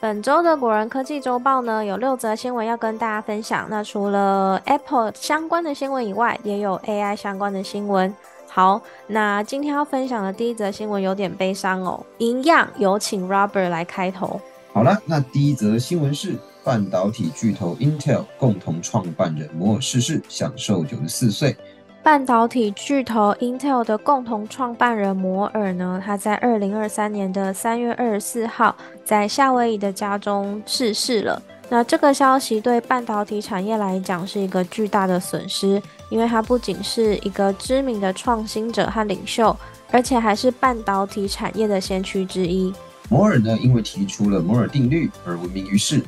本周的果仁科技周报呢，有六则新闻要跟大家分享。那除了 Apple 相关的新闻以外，也有 AI 相关的新闻。好，那今天要分享的第一则新闻有点悲伤哦，一样有请 Robert 来开头。好了，那第一则新闻是半导体巨头 Intel 共同创办人摩尔逝世，享受九十四岁。半导体巨头 Intel 的共同创办人摩尔呢，他在二零二三年的三月二十四号，在夏威夷的家中逝世了。那这个消息对半导体产业来讲是一个巨大的损失，因为他不仅是一个知名的创新者和领袖，而且还是半导体产业的先驱之一。摩尔呢，因为提出了摩尔定律而闻名于世。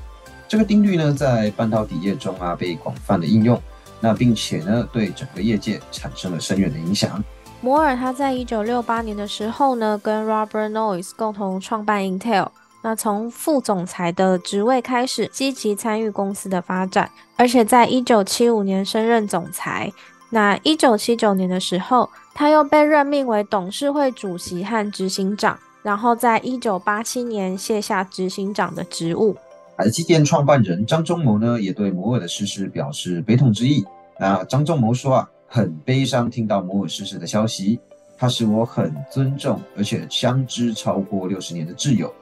这个定律呢，在半导体业中啊，被广泛的应用。那并且呢，对整个业界产生了深远的影响。摩尔他在一九六八年的时候呢，跟 Robert Noyce 共同创办 Intel。那从副总裁的职位开始，积极参与公司的发展，而且在一九七五年升任总裁。那一九七九年的时候，他又被任命为董事会主席和执行长。然后在一九八七年卸下执行长的职务。台积电创办人张忠谋呢，也对摩尔的逝世表示悲痛之意。那张忠谋说啊，很悲伤听到摩尔逝世的消息。他是我很尊重，而且相知超过六十年的挚友。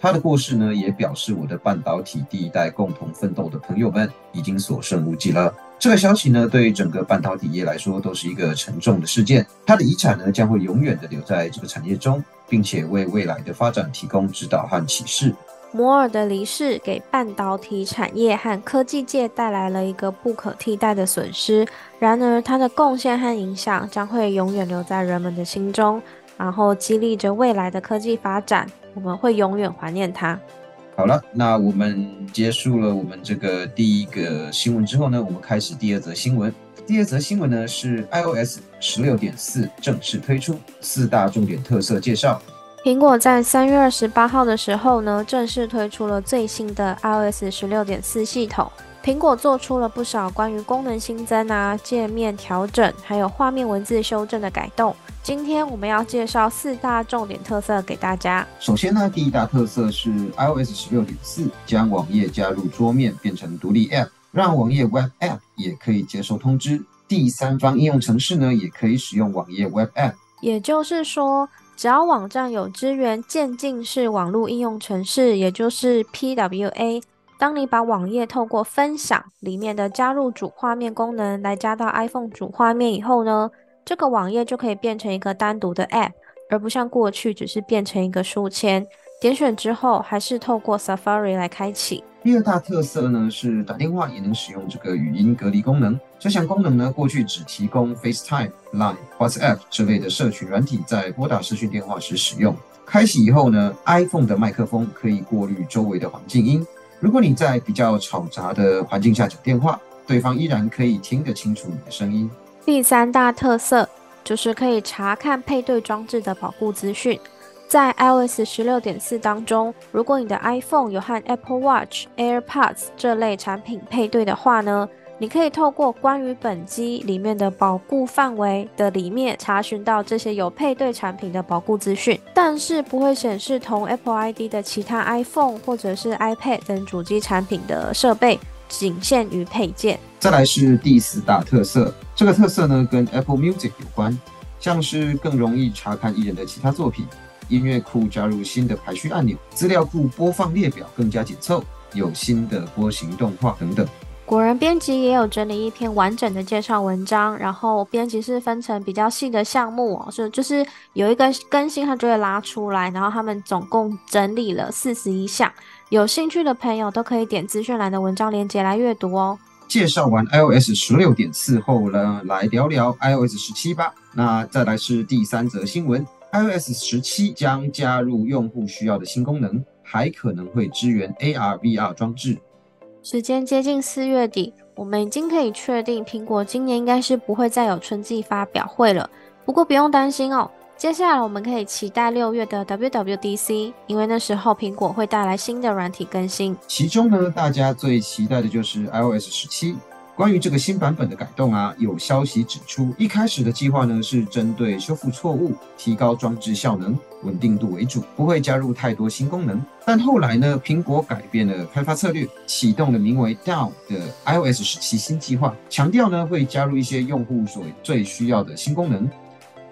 他的故事呢，也表示我的半导体第一代共同奋斗的朋友们已经所剩无几了。这个消息呢，对于整个半导体业来说都是一个沉重的事件。他的遗产呢，将会永远的留在这个产业中，并且为未来的发展提供指导和启示。摩尔的离世给半导体产业和科技界带来了一个不可替代的损失。然而，他的贡献和影响将会永远留在人们的心中，然后激励着未来的科技发展。我们会永远怀念他。好了，那我们结束了我们这个第一个新闻之后呢，我们开始第二则新闻。第二则新闻呢是 iOS 十六点四正式推出，四大重点特色介绍。苹果在三月二十八号的时候呢，正式推出了最新的 iOS 十六点四系统。苹果做出了不少关于功能新增啊、界面调整，还有画面文字修正的改动。今天我们要介绍四大重点特色给大家。首先呢，第一大特色是 iOS 十六点四将网页加入桌面变成独立 App，让网页 Web App 也可以接收通知。第三方应用程式呢，也可以使用网页 Web App。也就是说。只要网站有支援渐进式网络应用程式，也就是 PWA，当你把网页透过分享里面的加入主画面功能来加到 iPhone 主画面以后呢，这个网页就可以变成一个单独的 App，而不像过去只是变成一个书签。点选之后还是透过 Safari 来开启。第二大特色呢是打电话也能使用这个语音隔离功能。这项功能呢过去只提供 FaceTime、Line、WhatsApp 之类的社群软体在拨打视讯电话时使用。开启以后呢，iPhone 的麦克风可以过滤周围的环境音。如果你在比较吵杂的环境下讲电话，对方依然可以听得清楚你的声音。第三大特色就是可以查看配对装置的保护资讯。在 iOS 十六点四当中，如果你的 iPhone 有和 Apple Watch、AirPods 这类产品配对的话呢，你可以透过关于本机里面的保护范围的里面查询到这些有配对产品的保护资讯，但是不会显示同 Apple ID 的其他 iPhone 或者是 iPad 等主机产品的设备，仅限于配件。再来是第四大特色，这个特色呢跟 Apple Music 有关，像是更容易查看艺人的其他作品。音乐库加入新的排序按钮，资料库播放列表更加紧凑，有新的波形动画等等。果然，编辑也有整理一篇完整的介绍文章，然后编辑是分成比较细的项目哦，是就是有一个更新，它就会拉出来，然后他们总共整理了四十一项，有兴趣的朋友都可以点资讯栏的文章链接来阅读哦。介绍完 iOS 十六点四后呢，来聊聊 iOS 十七吧。那再来是第三则新闻。iOS 十七将加入用户需要的新功能，还可能会支援 AR/VR 装置。时间接近四月底，我们已经可以确定苹果今年应该是不会再有春季发表会了。不过不用担心哦。接下来我们可以期待六月的 WWDC，因为那时候苹果会带来新的软体更新。其中呢，大家最期待的就是 iOS 十七。关于这个新版本的改动啊，有消息指出，一开始的计划呢是针对修复错误、提高装置效能、稳定度为主，不会加入太多新功能。但后来呢，苹果改变了开发策略，启动了名为 Down 的 iOS 十七新计划，强调呢会加入一些用户所最需要的新功能。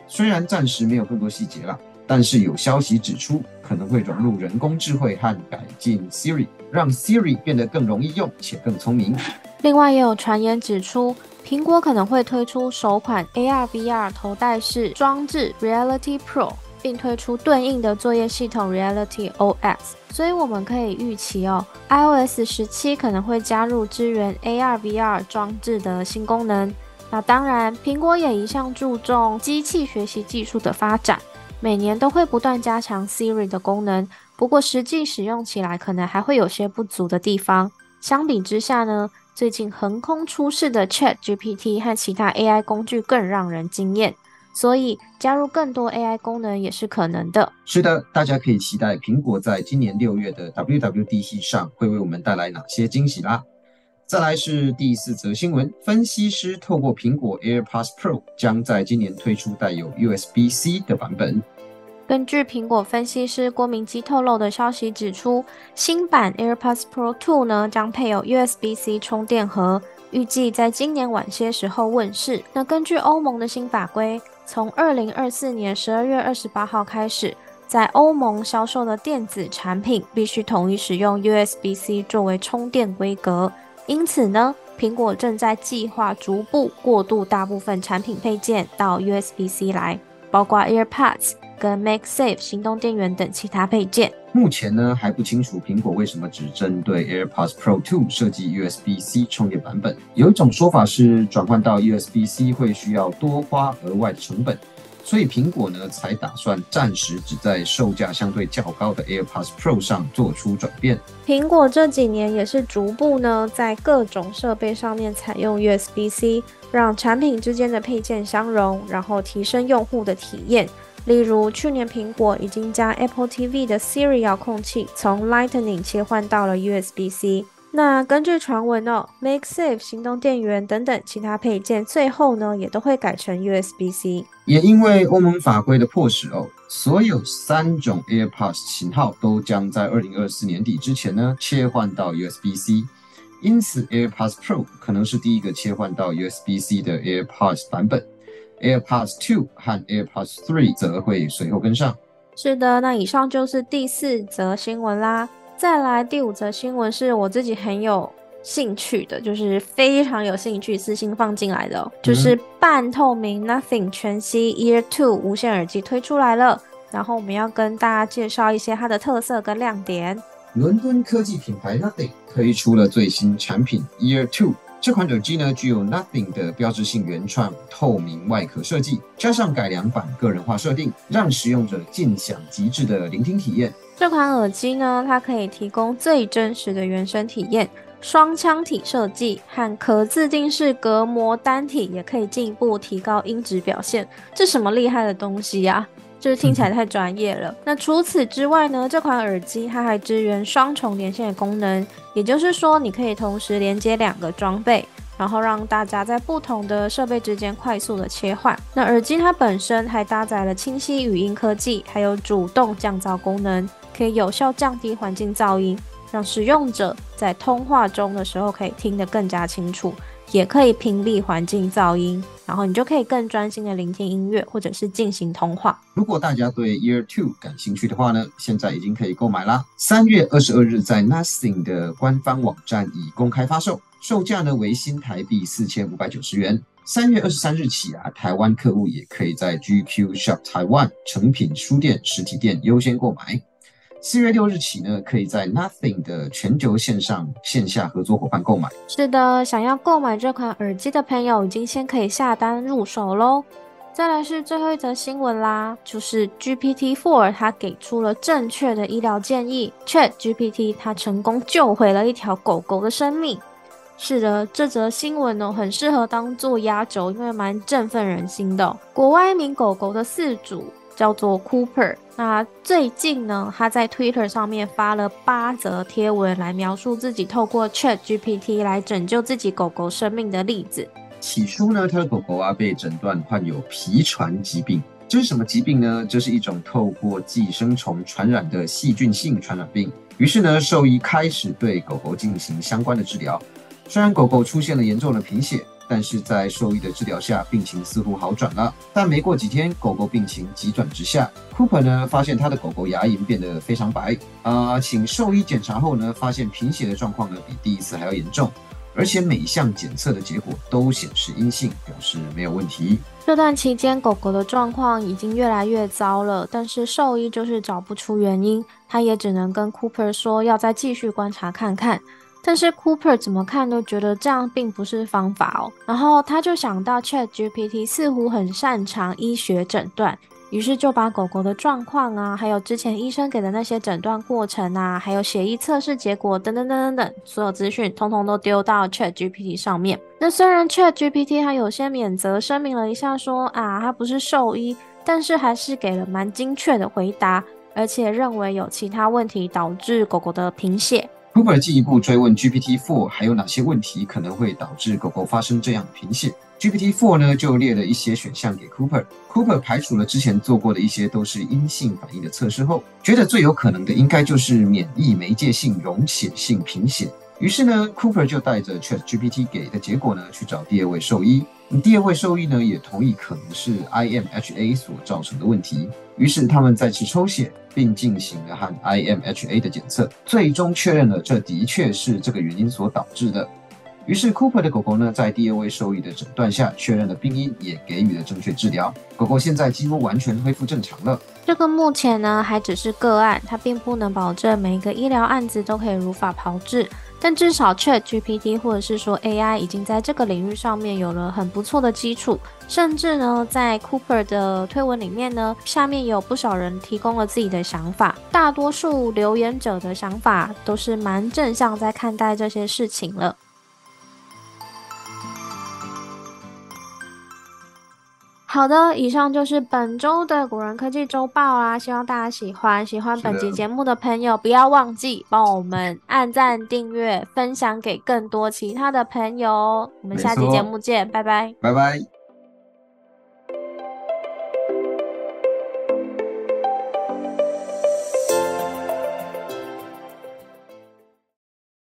虽然暂时没有更多细节了，但是有消息指出可能会融入人工智慧和改进 Siri，让 Siri 变得更容易用且更聪明。另外也有传言指出，苹果可能会推出首款 AR/VR 头戴式装置 Reality Pro，并推出对应的作业系统 Reality OS。所以我们可以预期哦，iOS 十七可能会加入支援 AR/VR 装置的新功能。那当然，苹果也一向注重机器学习技术的发展，每年都会不断加强 Siri 的功能。不过实际使用起来可能还会有些不足的地方。相比之下呢，最近横空出世的 Chat GPT 和其他 AI 工具更让人惊艳，所以加入更多 AI 功能也是可能的。是的，大家可以期待苹果在今年六月的 WWDC 上会为我们带来哪些惊喜啦。再来是第四则新闻，分析师透过苹果 AirPods Pro 将在今年推出带有 USB-C 的版本。根据苹果分析师郭明基透露的消息指出，新版 AirPods Pro 2呢将配有 USB-C 充电盒，预计在今年晚些时候问世。那根据欧盟的新法规，从二零二四年十二月二十八号开始，在欧盟销售的电子产品必须统一使用 USB-C 作为充电规格。因此呢，苹果正在计划逐步过渡大部分产品配件到 USB-C 来，包括 AirPods 跟 MagSafe 行动电源等其他配件。目前呢还不清楚苹果为什么只针对 AirPods Pro 2设计 USB-C 充电版本。有一种说法是转换到 USB-C 会需要多花额外的成本。所以苹果呢，才打算暂时只在售价相对较高的 AirPods Pro 上做出转变。苹果这几年也是逐步呢，在各种设备上面采用 USB-C，让产品之间的配件相容，然后提升用户的体验。例如，去年苹果已经将 Apple TV 的 Siri 遥控器从 Lightning 切换到了 USB-C。那根据传闻哦，Make Safe 行动电源等等其他配件，最后呢也都会改成 USB-C。也因为欧盟法规的迫使哦，所有三种 AirPods 型号都将在二零二四年底之前呢切换到 USB-C。因此，AirPods Pro 可能是第一个切换到 USB-C 的 AirPods 版本，AirPods Two 和 AirPods Three 则会随后跟上。是的，那以上就是第四则新闻啦。再来第五则新闻是我自己很有兴趣的，就是非常有兴趣私信放进来的，就是半透明 Nothing 全息 Ear Two 无线耳机推出来了。然后我们要跟大家介绍一些它的特色跟亮点。伦敦科技品牌 Nothing 推出了最新产品 Ear Two，这款耳机呢具有 Nothing 的标志性原创透明外壳设计，加上改良版个人化设定，让使用者尽享极致的聆听体验。这款耳机呢，它可以提供最真实的原声体验，双腔体设计和可自定式隔膜单体也可以进一步提高音质表现。这什么厉害的东西呀？就是听起来太专业了。那除此之外呢，这款耳机它还支援双重连线的功能，也就是说你可以同时连接两个装备。然后让大家在不同的设备之间快速的切换。那耳机它本身还搭载了清晰语音科技，还有主动降噪功能，可以有效降低环境噪音，让使用者在通话中的时候可以听得更加清楚，也可以屏蔽环境噪音，然后你就可以更专心的聆听音乐或者是进行通话。如果大家对 Year Two 感兴趣的话呢，现在已经可以购买啦。三月二十二日在 Nothing 的官方网站已公开发售。售价呢为新台币四千五百九十元。三月二十三日起啊，台湾客户也可以在 GQ Shop Taiwan 成品书店实体店优先购买。四月六日起呢，可以在 Nothing 的全球线上线下合作伙伴购买。是的，想要购买这款耳机的朋友，已经先可以下单入手喽。再来是最后一则新闻啦，就是 GPT Four 它给出了正确的医疗建议，Chat GPT 它成功救回了一条狗狗的生命。是的，这则新闻呢很适合当做压轴，因为蛮振奋人心的。国外一名狗狗的饲主叫做 Cooper，那最近呢他在 Twitter 上面发了八则贴文来描述自己透过 Chat GPT 来拯救自己狗狗生命的例子。起初呢，他的狗狗啊被诊断患有皮传疾病，这是什么疾病呢？这是一种透过寄生虫传染的细菌性传染病。于是呢，兽医开始对狗狗进行相关的治疗。虽然狗狗出现了严重的贫血，但是在兽医的治疗下，病情似乎好转了。但没过几天，狗狗病情急转直下。Cooper 呢发现他的狗狗牙龈变得非常白，啊，请兽医检查后呢，发现贫血的状况呢比第一次还要严重。而且每项检测的结果都显示阴性，表示没有问题。这段期间，狗狗的状况已经越来越糟了，但是兽医就是找不出原因，他也只能跟 Cooper 说要再继续观察看看。但是 Cooper 怎么看都觉得这样并不是方法哦。然后他就想到 Chat GPT 似乎很擅长医学诊断。于是就把狗狗的状况啊，还有之前医生给的那些诊断过程啊，还有血液测试结果等等等等等，所有资讯通通都丢到 Chat GPT 上面。那虽然 Chat GPT 它有些免责声明了一下，说啊，它不是兽医，但是还是给了蛮精确的回答，而且认为有其他问题导致狗狗的贫血。Cooper 进一步追问 GPT-4 还有哪些问题可能会导致狗狗发生这样的贫血。GPT-4 呢就列了一些选项给 Cooper。Cooper 排除了之前做过的一些都是阴性反应的测试后，觉得最有可能的应该就是免疫媒介性溶血性贫血。于是呢，Cooper 就带着 ChatGPT 给的结果呢去找第二位兽医。第二位兽医呢也同意可能是 IMHA 所造成的问题。于是他们再次抽血。并进行了和 IMHA 的检测，最终确认了这的确是这个原因所导致的。于是 Cooper 的狗狗呢，在第二位兽医的诊断下，确认了病因，也给予了正确治疗。狗狗现在几乎完全恢复正常了。这个目前呢还只是个案，它并不能保证每一个医疗案子都可以如法炮制。但至少 Chat GPT 或者是说 AI 已经在这个领域上面有了很不错的基础，甚至呢，在 Cooper 的推文里面呢，下面有不少人提供了自己的想法，大多数留言者的想法都是蛮正向在看待这些事情了。好的，以上就是本周的古人科技周报啦，希望大家喜欢。喜欢本集节目的朋友，不要忘记帮我们按赞、订阅、分享给更多其他的朋友。我们下期节目见，拜拜，拜拜。